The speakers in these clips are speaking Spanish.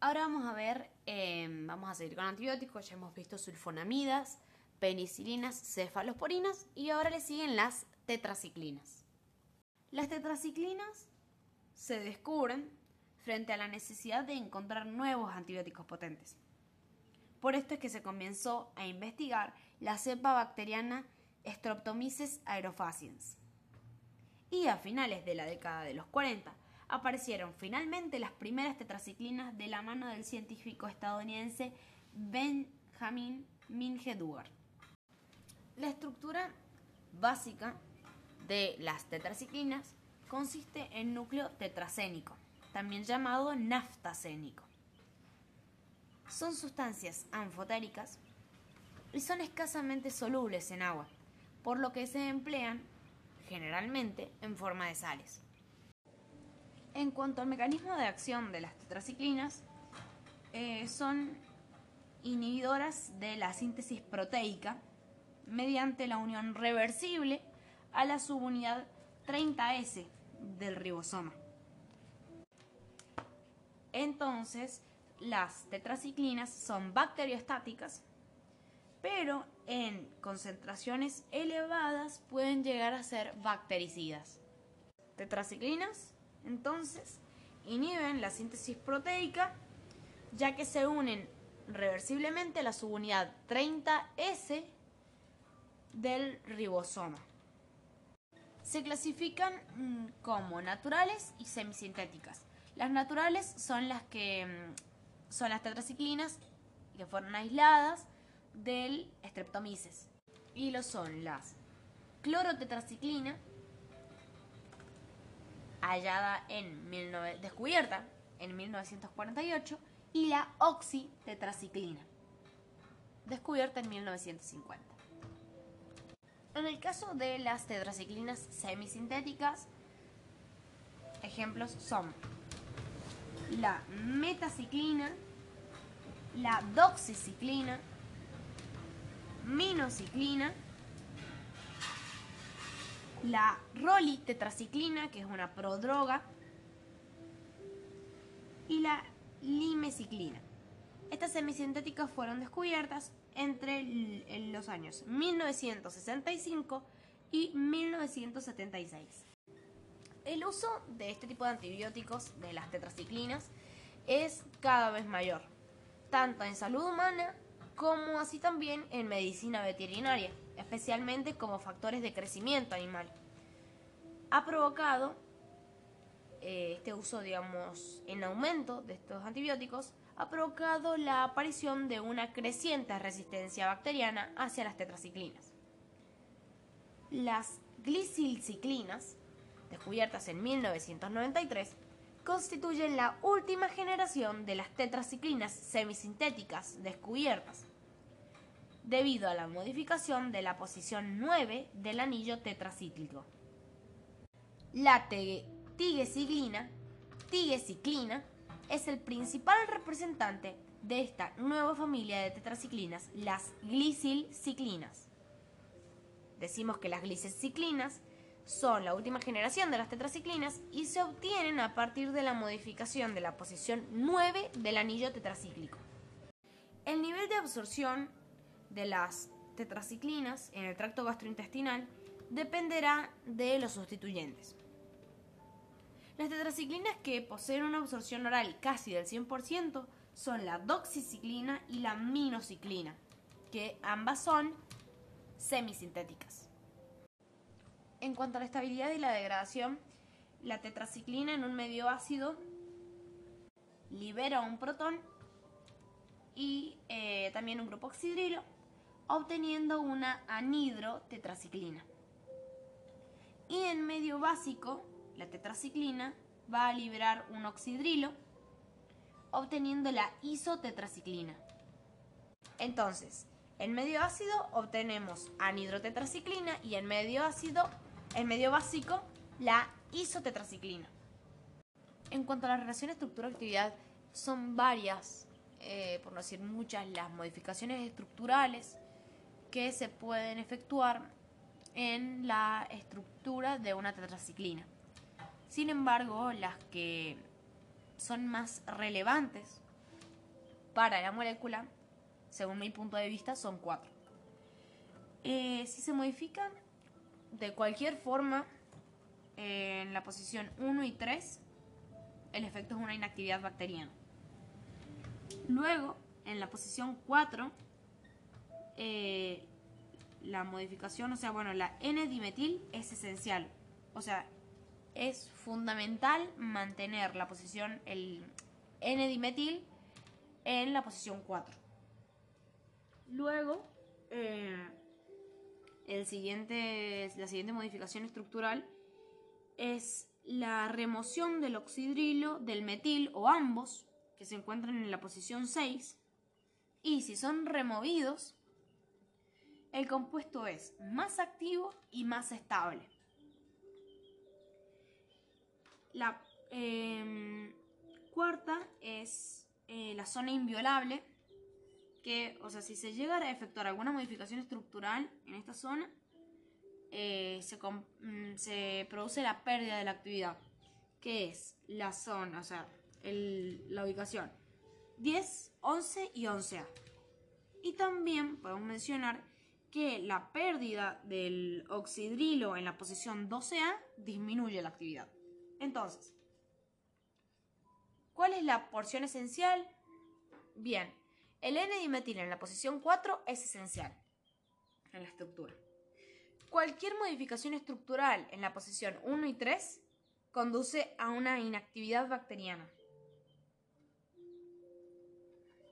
Ahora vamos a ver, em, vamos a seguir con antibióticos, ya hemos visto sulfonamidas, penicilinas, cefalosporinas y ahora le siguen las tetraciclinas. Las tetraciclinas se descubren frente a la necesidad de encontrar nuevos antibióticos potentes. Por esto es que se comenzó a investigar la cepa bacteriana Streptomyces aerofaciens. Y a finales de la década de los 40 aparecieron finalmente las primeras tetraciclinas de la mano del científico estadounidense Benjamin Mingeduer. La estructura básica de las tetraciclinas consiste en núcleo tetracénico, también llamado naftacénico. Son sustancias anfotéricas y son escasamente solubles en agua, por lo que se emplean generalmente en forma de sales. En cuanto al mecanismo de acción de las tetraciclinas, eh, son inhibidoras de la síntesis proteica mediante la unión reversible a la subunidad 30S del ribosoma. Entonces, las tetraciclinas son bacteriostáticas, pero en concentraciones elevadas pueden llegar a ser bactericidas. Tetraciclinas entonces, inhiben la síntesis proteica ya que se unen reversiblemente a la subunidad 30S del ribosoma. Se clasifican mm, como naturales y semisintéticas. Las naturales son las que mm, son las tetraciclinas que fueron aisladas del streptomyces y lo son las clorotetraciclina hallada en descubierta en 1948, y la oxitetraciclina, descubierta en 1950. En el caso de las tetraciclinas semisintéticas, ejemplos son la metaciclina, la doxiciclina, minociclina, la rolitetraciclina, que es una prodroga, y la limeciclina. Estas semisintéticas fueron descubiertas entre los años 1965 y 1976. El uso de este tipo de antibióticos, de las tetraciclinas, es cada vez mayor, tanto en salud humana como así también en medicina veterinaria, especialmente como factores de crecimiento animal. Ha provocado eh, este uso, digamos, en aumento de estos antibióticos, ha provocado la aparición de una creciente resistencia bacteriana hacia las tetraciclinas. Las glicilciclinas, descubiertas en 1993, constituyen la última generación de las tetraciclinas semisintéticas descubiertas, debido a la modificación de la posición 9 del anillo tetracíclico. La tigeciclina, tigeciclina es el principal representante de esta nueva familia de tetraciclinas, las glicilciclinas. Decimos que las glicilciclinas son la última generación de las tetraciclinas y se obtienen a partir de la modificación de la posición 9 del anillo tetracíclico. El nivel de absorción de las tetraciclinas en el tracto gastrointestinal dependerá de los sustituyentes. Las tetraciclinas que poseen una absorción oral casi del 100% son la doxiciclina y la minociclina, que ambas son semisintéticas. En cuanto a la estabilidad y la degradación, la tetraciclina en un medio ácido libera un protón y eh, también un grupo oxidrilo, obteniendo una anhidrotetraciclina. Y en medio básico, la tetraciclina va a liberar un oxidrilo, obteniendo la isotetraciclina. Entonces, en medio ácido obtenemos anhidrotetraciclina y en medio ácido en medio básico, la isotetraciclina. En cuanto a la relación estructura-actividad, son varias, eh, por no decir muchas, las modificaciones estructurales que se pueden efectuar en la estructura de una tetraciclina. Sin embargo, las que son más relevantes para la molécula, según mi punto de vista, son cuatro. Eh, si se modifican de cualquier forma eh, en la posición 1 y 3, el efecto es una inactividad bacteriana. Luego, en la posición 4, eh, la modificación, o sea, bueno, la N-dimetil es esencial. O sea, es fundamental mantener la posición, el N-dimetil, en la posición 4. Luego, eh, el siguiente, la siguiente modificación estructural es la remoción del oxidrilo, del metil o ambos, que se encuentran en la posición 6, y si son removidos, el compuesto es más activo y más estable. La em, cuarta es eh, la zona inviolable, que, o sea, si se llegara a efectuar alguna modificación estructural en esta zona, eh, mm, se, produce la pérdida de la actividad, que es la zona, o sea, la ubicación 10, 11 y 11A. Y también podemos mencionar que la pérdida del oxidrilo en la posición 12A disminuye la actividad. Entonces, ¿cuál es la porción esencial? Bien, el N-dimetil en la posición 4 es esencial en la estructura. Cualquier modificación estructural en la posición 1 y 3 conduce a una inactividad bacteriana.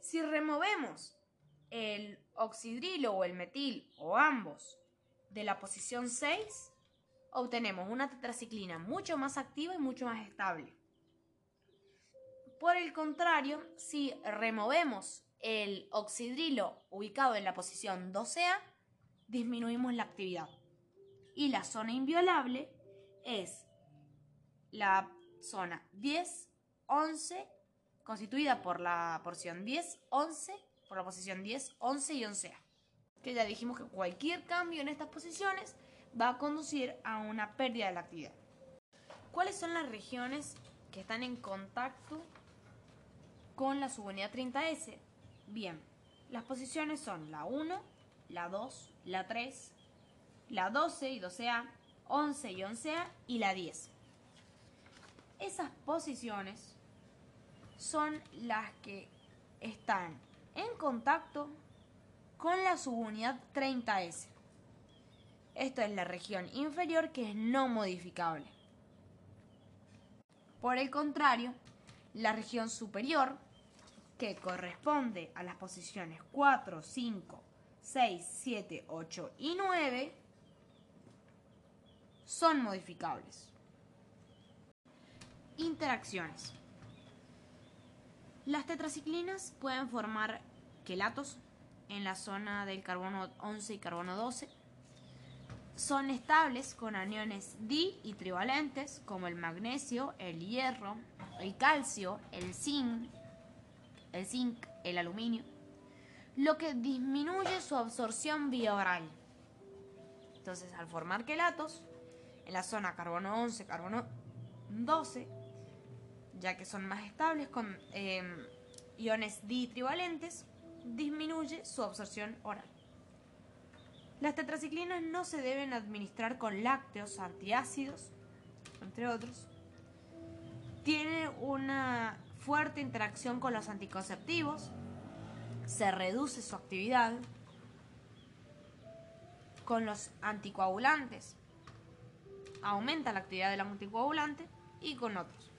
Si removemos el oxidrilo o el metil o ambos de la posición 6, obtenemos una tetraciclina mucho más activa y mucho más estable. Por el contrario, si removemos el oxidrilo ubicado en la posición 12A, disminuimos la actividad. Y la zona inviolable es la zona 10, 11 constituida por la porción 10, 11, por la posición 10, 11 y 11A. Que ya dijimos que cualquier cambio en estas posiciones va a conducir a una pérdida de la actividad. ¿Cuáles son las regiones que están en contacto con la subunidad 30S? Bien, las posiciones son la 1, la 2, la 3, la 12 y 12A, 11 y 11A y la 10. Esas posiciones son las que están en contacto con la subunidad 30S. Esto es la región inferior que es no modificable. Por el contrario, la región superior, que corresponde a las posiciones 4, 5, 6, 7, 8 y 9, son modificables. Interacciones. Las tetraciclinas pueden formar quelatos en la zona del carbono 11 y carbono 12. Son estables con aniones di y trivalentes como el magnesio, el hierro, el calcio, el zinc, el zinc, el aluminio, lo que disminuye su absorción vía oral. Entonces, al formar quelatos en la zona carbono 11, carbono 12, ya que son más estables con em, iones ditrivalentes, disminuye su absorción oral. Las tetraciclinas no se deben administrar con lácteos, antiácidos, entre otros. Tiene una fuerte interacción con los anticonceptivos, se reduce su actividad con los anticoagulantes, aumenta la actividad del anticoagulante y con otros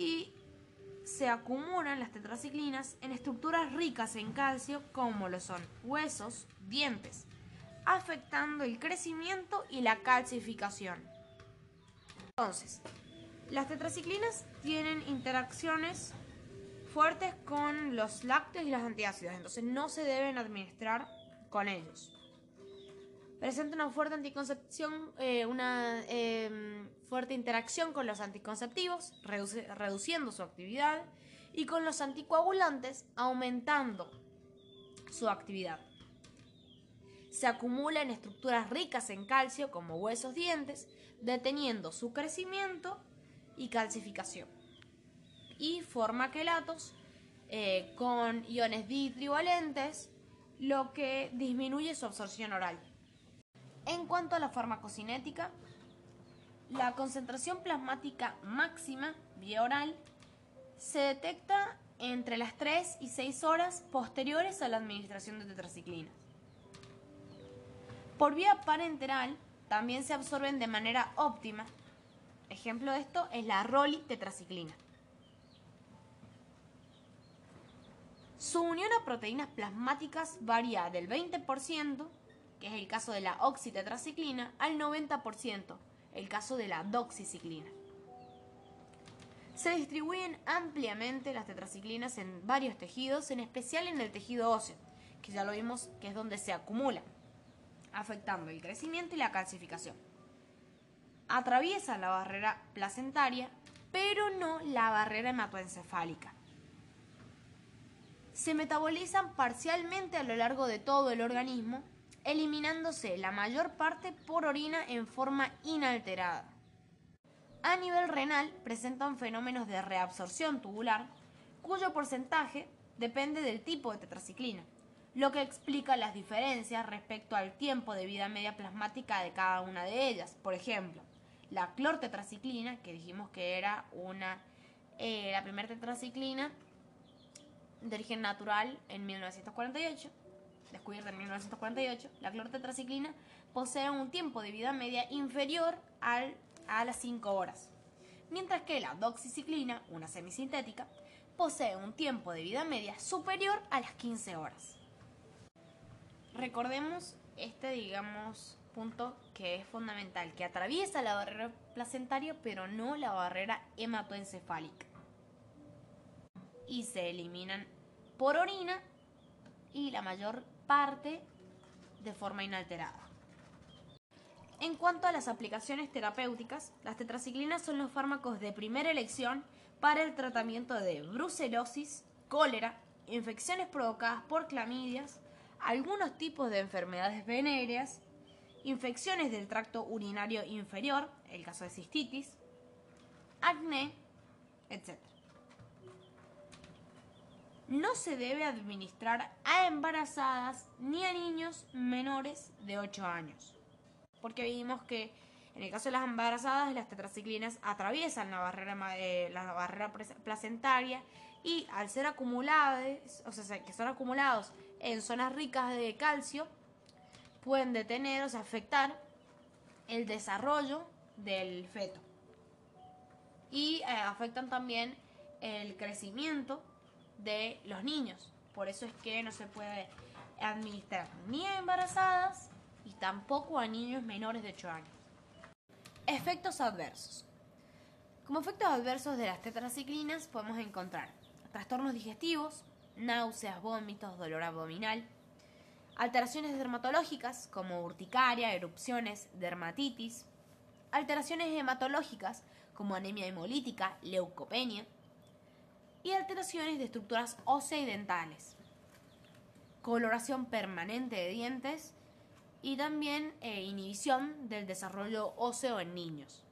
y se acumulan las tetraciclinas en estructuras ricas en calcio como lo son huesos, dientes, afectando el crecimiento y la calcificación. Entonces, las tetraciclinas tienen interacciones fuertes con los lácteos y los antiácidos, entonces no se deben administrar con ellos. Presenta una fuerte anticoncepción, eh, una em, fuerte interacción con los anticonceptivos, reduciendo su actividad, y con los anticoagulantes, aumentando su actividad. Se acumula en estructuras ricas en calcio, como huesos dientes, deteniendo su crecimiento y calcificación. Y forma quelatos eh, con iones ditrivalentes, lo que disminuye su absorción oral. En cuanto a la farmacocinética, la concentración plasmática máxima vía oral se detecta entre las 3 y 6 horas posteriores a la administración de tetraciclina. Por vía parenteral también se absorben de manera óptima. Ejemplo de esto es la rolitetraciclina. Su unión a proteínas plasmáticas varía del 20%, que es el caso de la oxitetraciclina, al 90%, el caso de la doxiciclina. Se distribuyen ampliamente las tetraciclinas en varios tejidos, en especial en el tejido óseo, que ya lo vimos que es donde se acumula, afectando el crecimiento y la calcificación. Atraviesan la barrera placentaria, pero no la barrera hematoencefálica. Se metabolizan parcialmente a lo largo de todo el organismo, eliminándose la mayor parte por orina en forma inalterada. A nivel renal presentan fenómenos de reabsorción tubular, cuyo porcentaje depende del tipo de tetraciclina, lo que explica las diferencias respecto al tiempo de vida media plasmática de cada una de ellas. Por ejemplo, la clortetraciclina, que dijimos que era una, eh, la primera tetraciclina de origen natural en 1948, descubierta en 1948, la clortetraciclina posee un tiempo de vida media inferior al a las 5 horas, mientras que la doxiciclina, una semisintética, posee un tiempo de vida media superior a las 15 horas. Recordemos este, digamos, punto que es fundamental, que atraviesa la barrera placentaria pero no la barrera hematoencefálica. Y se eliminan por orina y la mayor parte de forma inalterada. En cuanto a las aplicaciones terapéuticas, las tetraciclinas son los fármacos de primera elección para el tratamiento de brucelosis, cólera, infecciones provocadas por clamidias, algunos tipos de enfermedades venéreas, infecciones del tracto urinario inferior, el caso de cistitis, acné, etc. No se debe administrar a embarazadas ni a niños menores de 8 años porque vimos que en el caso de las embarazadas, las tetraciclinas atraviesan la barrera, eh, la barrera placentaria y al ser acumuladas, o sea, que son acumulados en zonas ricas de calcio, pueden detener, o sea, afectar el desarrollo del feto. Y eh, afectan también el crecimiento de los niños. Por eso es que no se puede administrar ni a embarazadas y tampoco a niños menores de 8 años. Efectos adversos. Como efectos adversos de las tetraciclinas podemos encontrar trastornos digestivos, náuseas, vómitos, dolor abdominal, alteraciones dermatológicas como urticaria, erupciones, dermatitis, alteraciones hematológicas como anemia hemolítica, leucopenia y alteraciones de estructuras óseas y dentales, coloración permanente de dientes y también eh, inhibición del desarrollo óseo en niños.